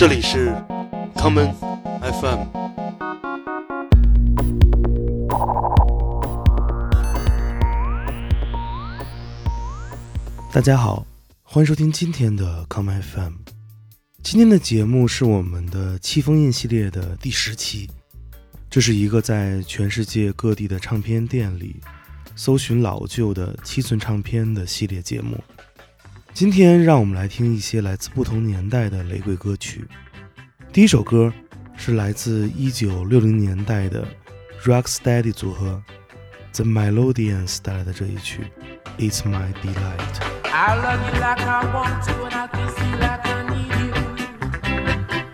这里是 Common FM。大家好，欢迎收听今天的 Common FM。今天的节目是我们的七封印系列的第十期，这是一个在全世界各地的唱片店里搜寻老旧的七寸唱片的系列节目。今天让我们来听一些来自不同年代的雷鬼歌曲。第一首歌是来自1960年代的 Rocksteady 组合 The Melodians 带来的这一曲《It's My Delight》。I love you like I want to, and I kiss you like I need you.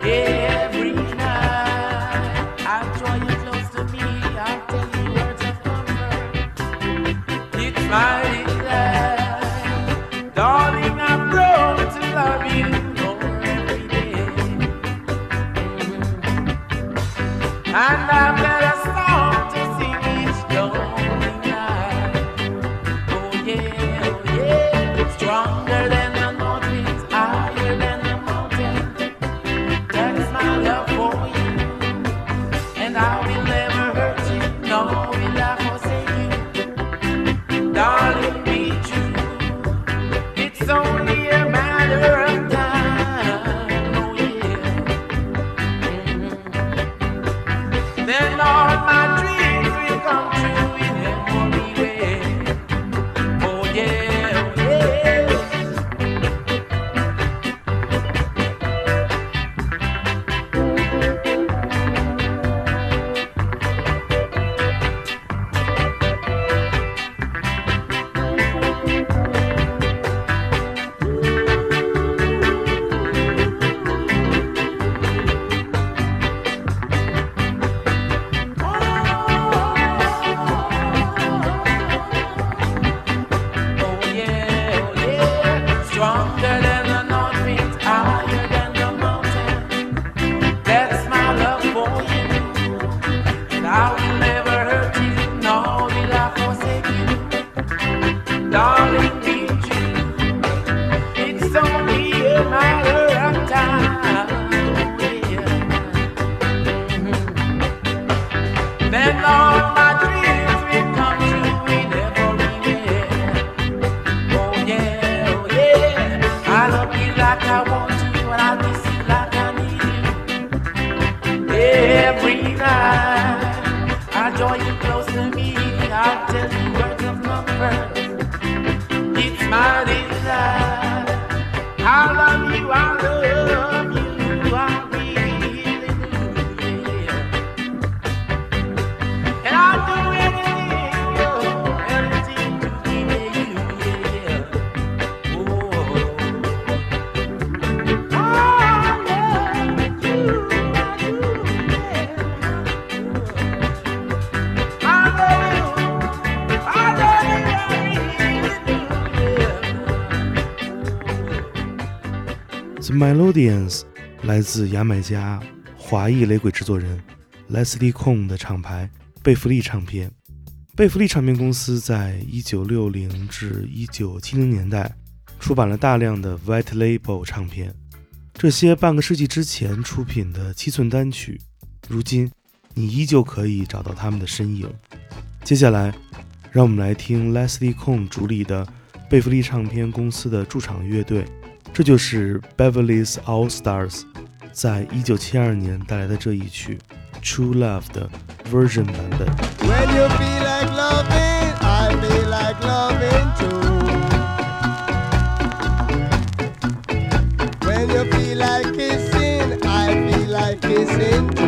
Every night, I draw you close to me. I tell you words of comfort. It's my I'm Melodians 来自牙买加华裔雷鬼制作人 Leslie Kong 的厂牌贝弗利唱片。贝弗利唱片公司在1960至1970年代出版了大量的 White Label 唱片，这些半个世纪之前出品的七寸单曲，如今你依旧可以找到他们的身影。接下来，让我们来听 Leslie Kong 主理的贝弗利唱片公司的驻场乐队。这就是 Beverly's All Stars 在一九七二年带来的这一曲《True Love》的 version 版本。 When you feel like loving, I feel like loving too. When you feel like kissing, I feel like kissing too.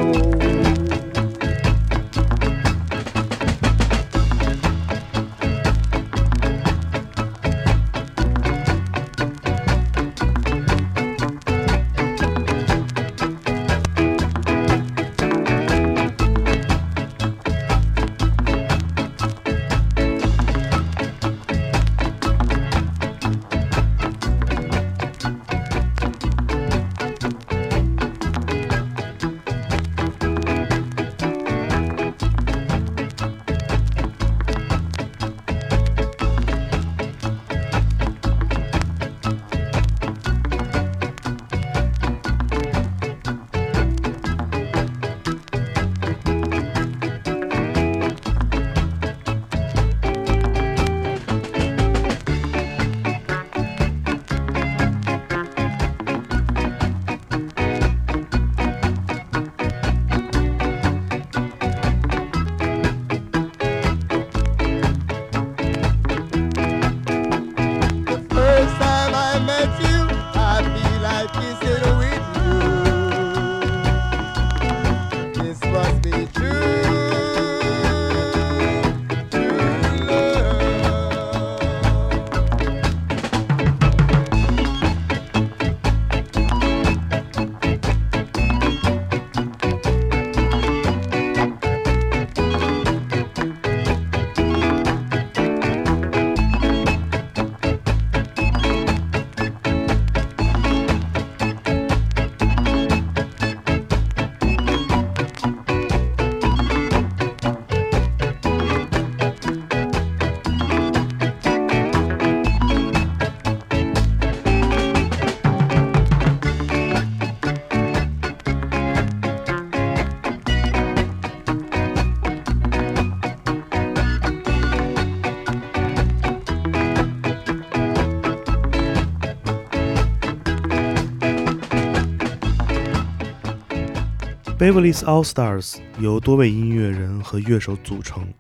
Beverly's All Stars 由多位音乐人和乐手组成，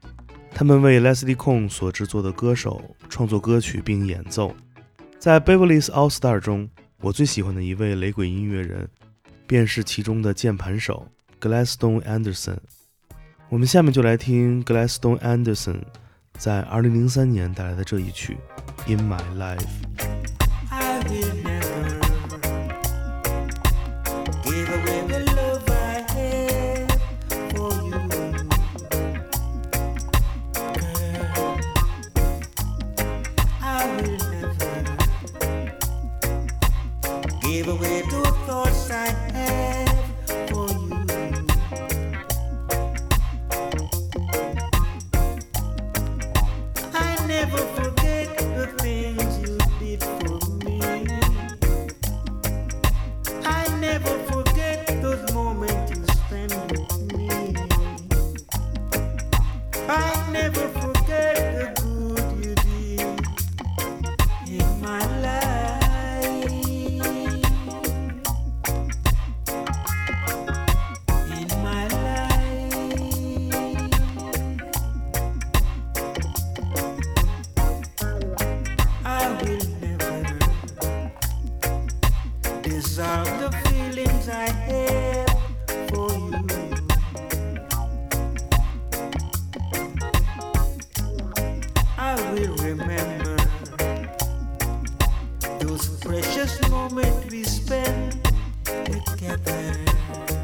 他们为 Leslie Kong 所制作的歌手创作歌曲并演奏。在 Beverly's All Star 中，我最喜欢的一位雷鬼音乐人，便是其中的键盘手 Gladstone Anderson。我们下面就来听 Gladstone Anderson 在2003年带来的这一曲《In My Life》。I remember those precious moments we spent together.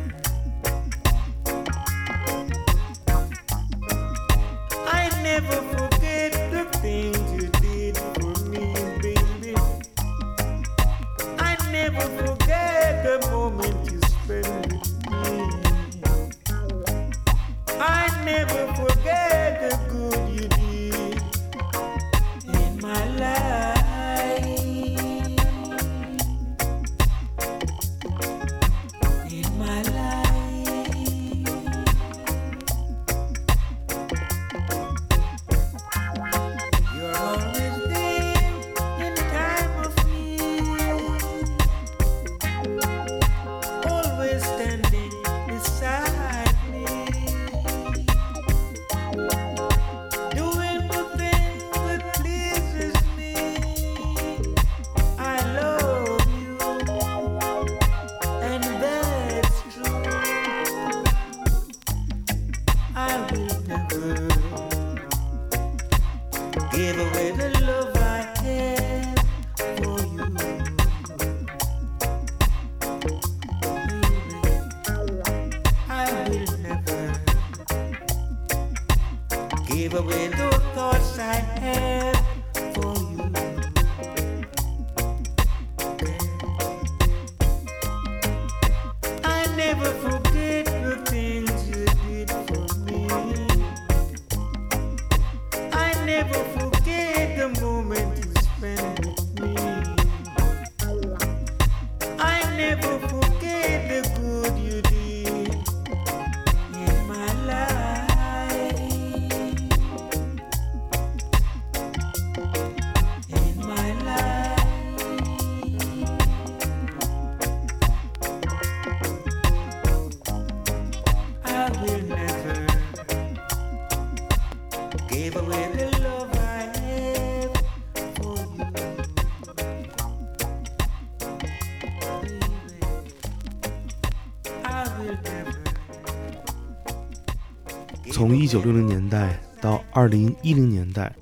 九六零年代到二零一零年代，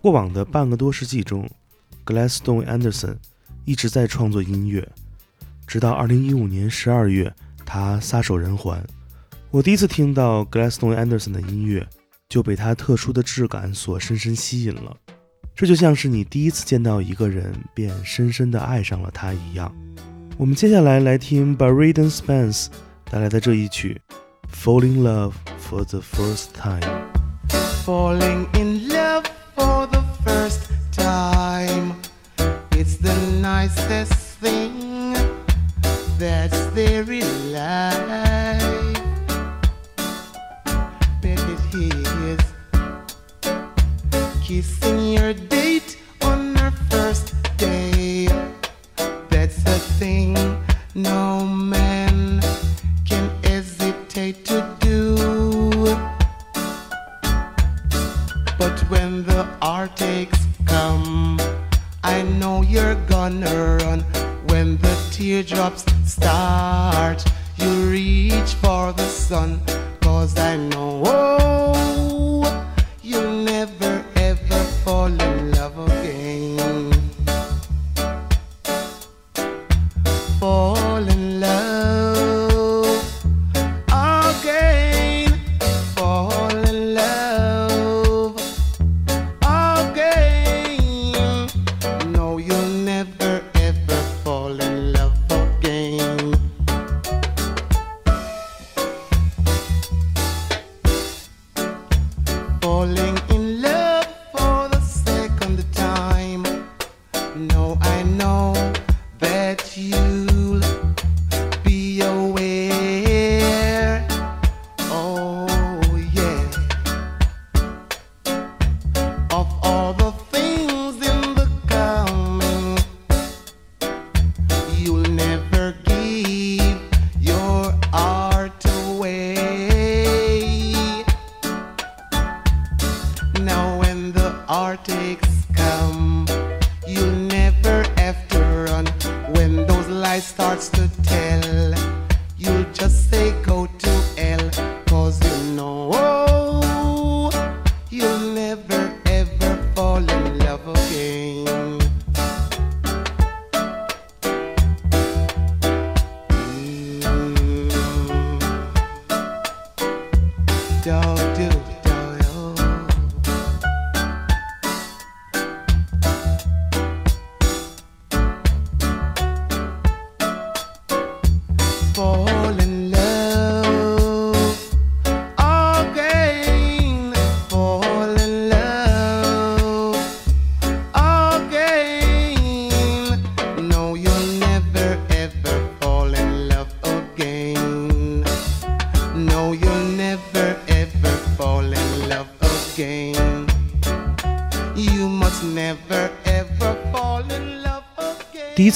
过往的半个多世纪中，Gladstone Anderson 一直在创作音乐，直到二零一五年十二月，他撒手人寰。我第一次听到 Gladstone Anderson 的音乐，就被他特殊的质感所深深吸引了。这就像是你第一次见到一个人，便深深地爱上了他一样。我们接下来来听 Braden Spence 带来的这一曲《Fall in Love for the First Time》。Falling in love for the first time. It's the nicest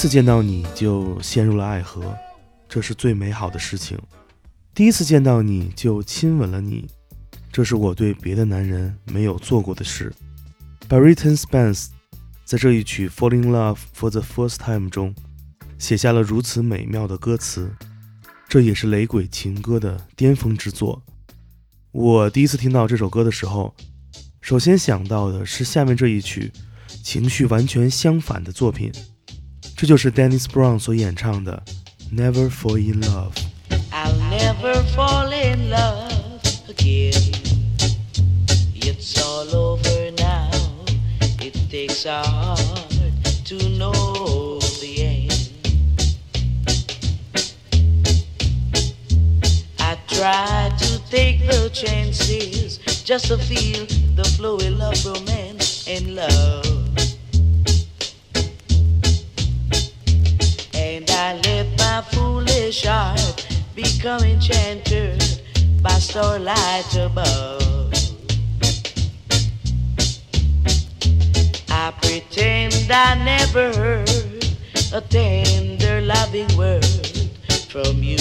次见到你就陷入了爱河，这是最美好的事情。第一次见到你就亲吻了你，这是我对别的男人没有做过的事。Bariton Spence 在这一曲《Fall in Love for the First Time》中写下了如此美妙的歌词，这也是雷鬼情歌的巅峰之作。我第一次听到这首歌的时候，首先想到的是下面这一曲，情绪完全相反的作品。这就是 Dennis Brown 所演唱的《Never Fall in Love》。 I'll never fall in love again. It's all over now. It takes a heart to know the end. I try to take the chances just to feel the flowing of romance and love. I let my foolish heart become enchanted by starlight above. I pretend I never heard a tender, loving word from you.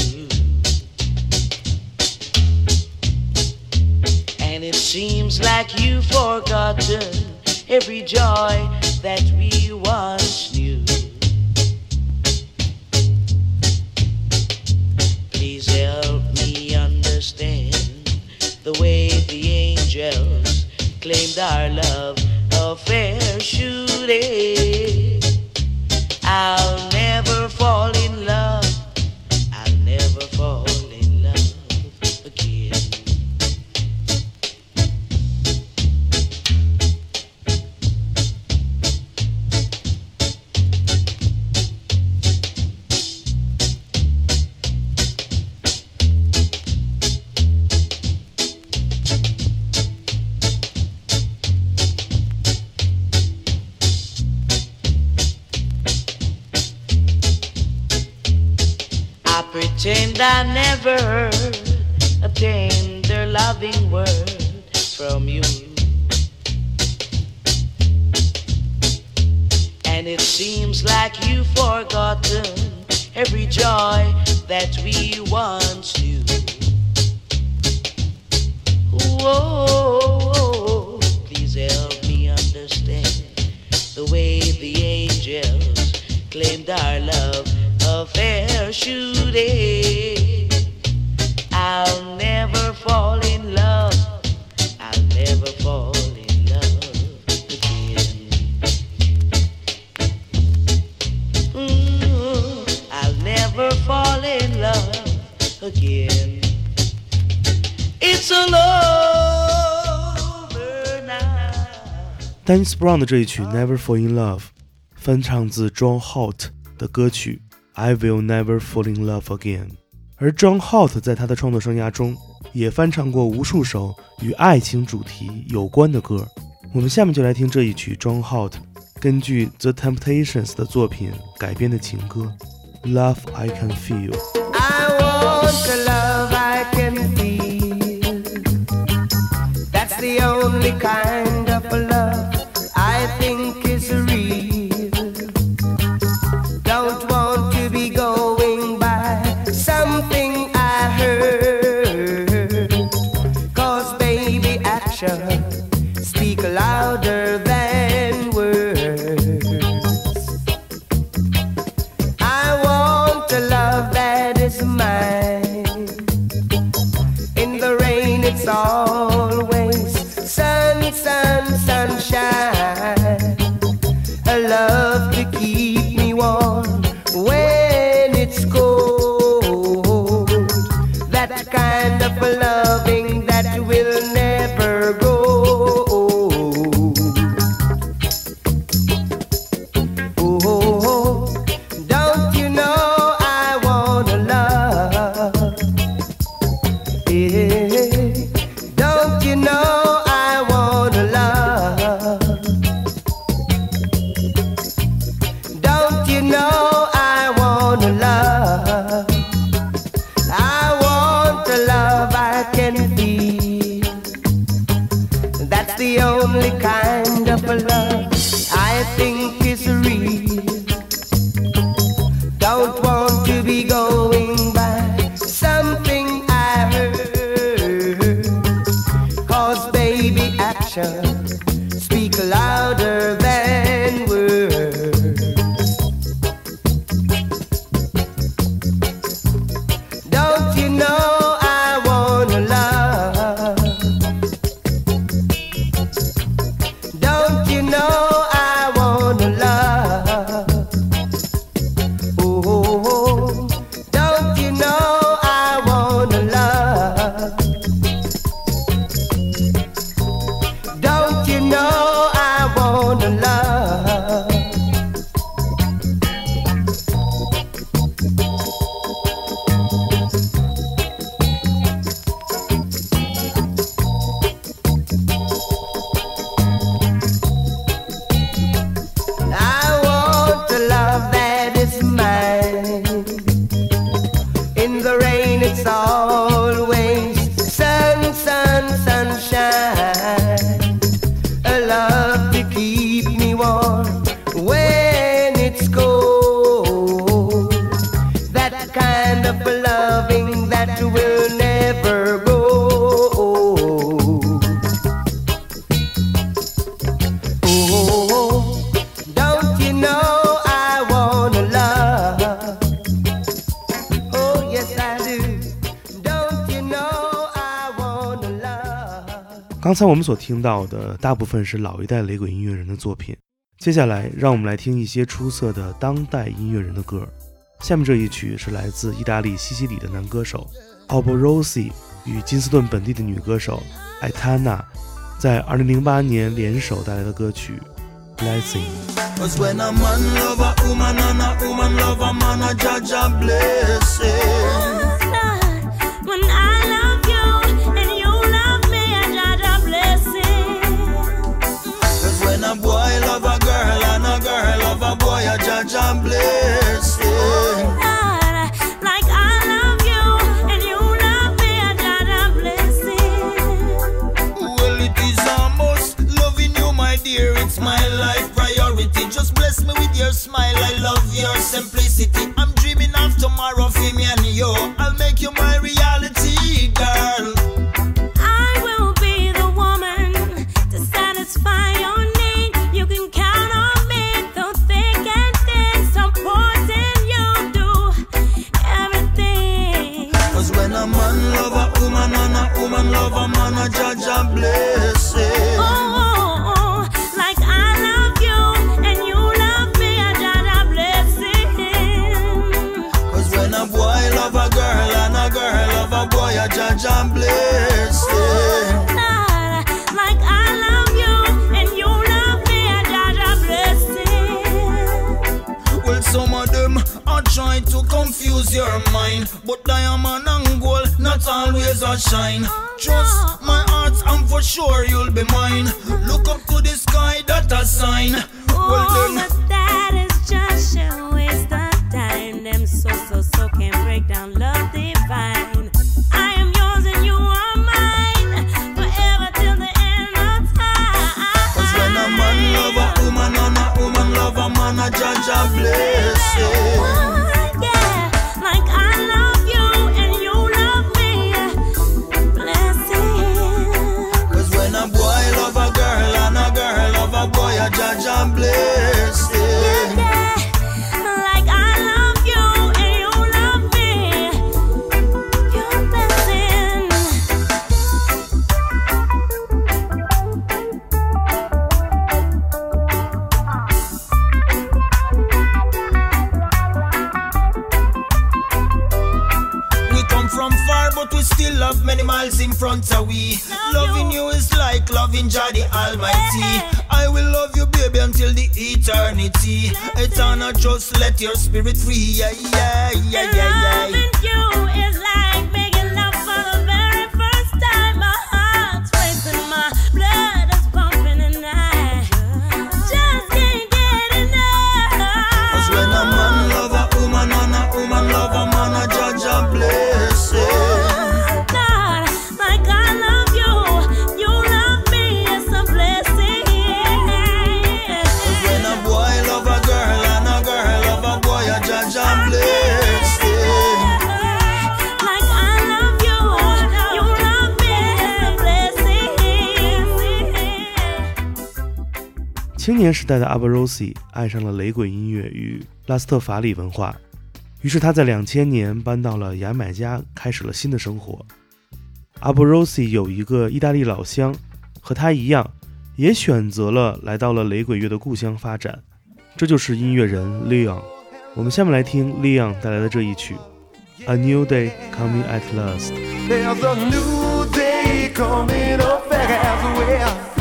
And it seems like you've forgotten every joy that we once claimed our love affair should end. Pretend I never heard a tender, loving word from you. And it seems like you've forgotten every joy that we once knew. Whoa, please help me understand the way the angels claimed our love affair shooting. I'll never fall in love. I'll never fall in love again. Mm, I'll never fall in love again. It's all over now. Dennis Brown 的这一曲《Never Fall in Love》翻唱自 John Holt 的歌曲《 I Will Never Fall in Love Again》，而 John Holt 在他的创作生涯中也翻唱过无数首与爱情主题有关的歌。我们下面就来听这一曲 John Holt 根据 The Temptations 的作品改编的情歌《Love I Can Feel》。Only kind 刚才我们所听到的大部分是老一代雷鬼音乐人的作品，接下来让我们来听一些出色的当代音乐人的歌。下面这一曲是来自意大利西西里的男歌手 Albo Rossi 与金斯顿本地的女歌手艾塔娜在2008年联手带来的歌曲《Blessing》。Cause when a man love a woman and a woman love a man, a judge a blessing. When I you'll be mine. Look up to the sky, that a sign. Well oh, done. Almighty. I will love you, baby, until the eternity. Eternal, just let your spirit free. Yeah, yeah, yeah, yeah, yeah. Loving you is like 青年时代的阿布罗西爱上了雷鬼音乐与拉斯特法里文化，于是他在两千年搬到了牙买加，开始了新的生活。阿布罗西有一个意大利老乡，和他一样，也选择了来到了雷鬼乐的故乡发展，这就是音乐人 Leon。我们下面来听 Leon 带来的这一曲《A New Day Coming at Last》。There's a new day coming up as well.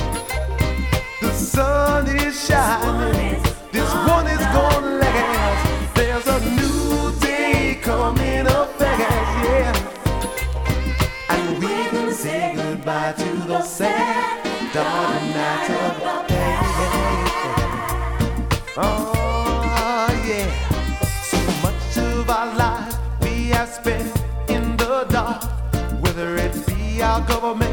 This one is gonna last. There's a new day coming up fast, yeah. And we can say goodbye to the sad, dark night of the past. Oh yeah. So much of our we have spent in the dark, whether it be our government.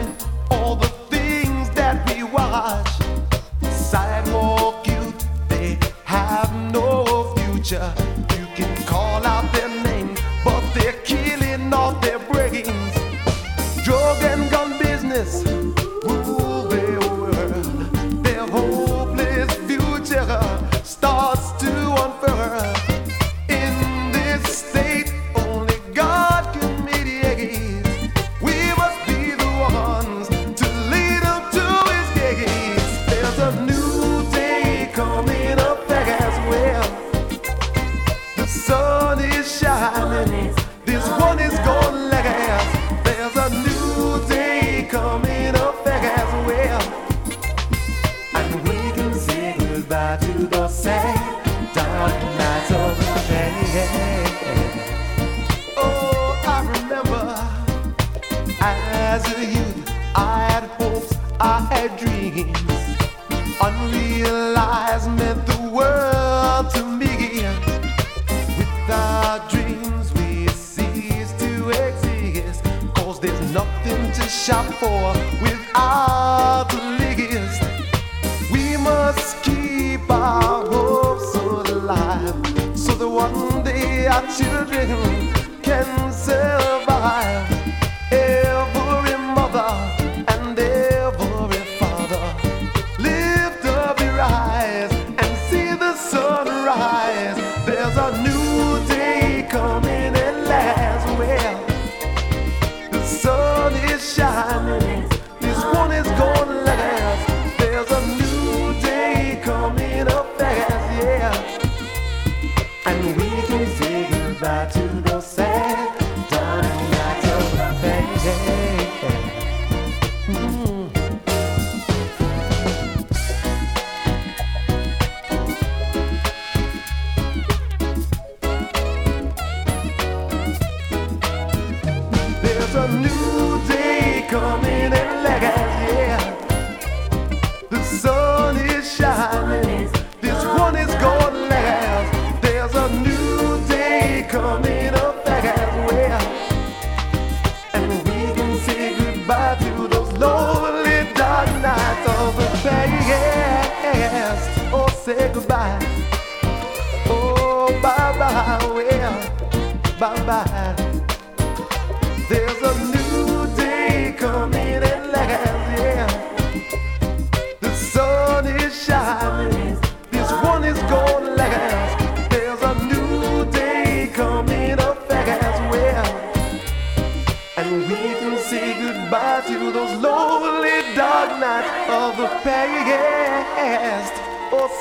one day our children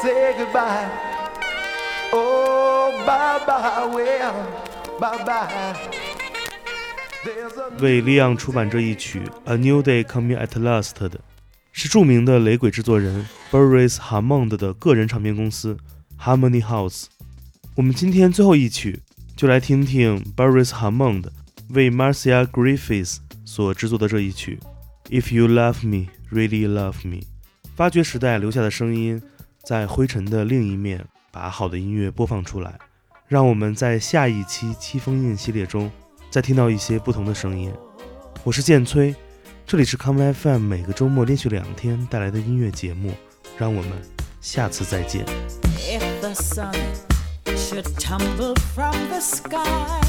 say goodbye. Oh, bye bye, well, bye bye. 为利昂出版这一曲《A New Day Coming at Last》的，是著名的雷鬼制作人 Boris Hammond 的个人唱片公司 Harmony House。我们今天最后一曲，就来听听 Boris Hammond 为 Marcia Griffiths 所制作的这一曲《If You Love Me, Really Love Me》。发掘时代留下的声音，在灰尘的另一面，把好的音乐播放出来。让我们在下一期七封印系列中，再听到一些不同的声音。我是建崔，这里是 Come FM 每个周末连续两天带来的音乐节目，让我们下次再见。If the sun should tumble from the sky,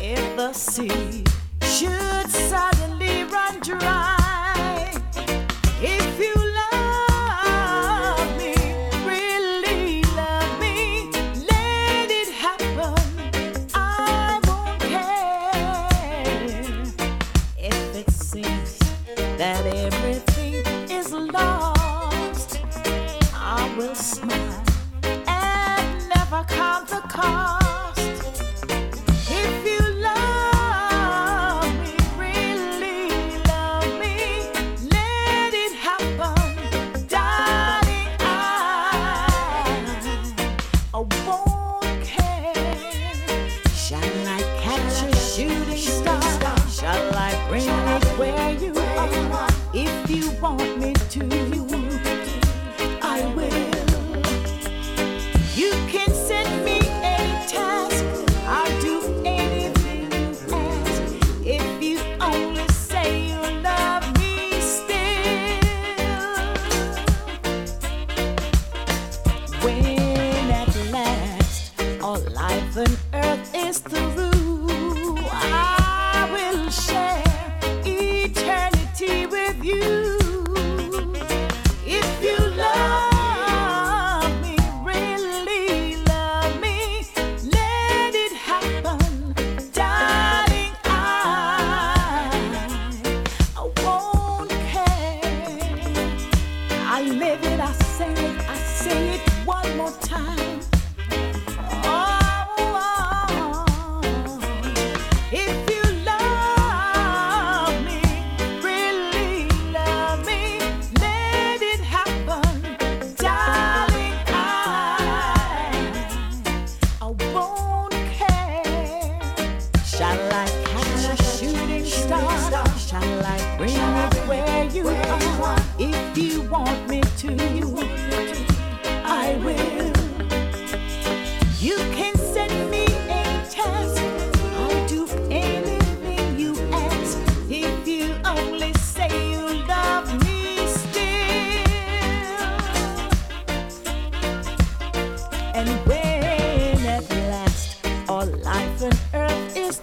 if the sea should suddenly run dry,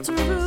to rule.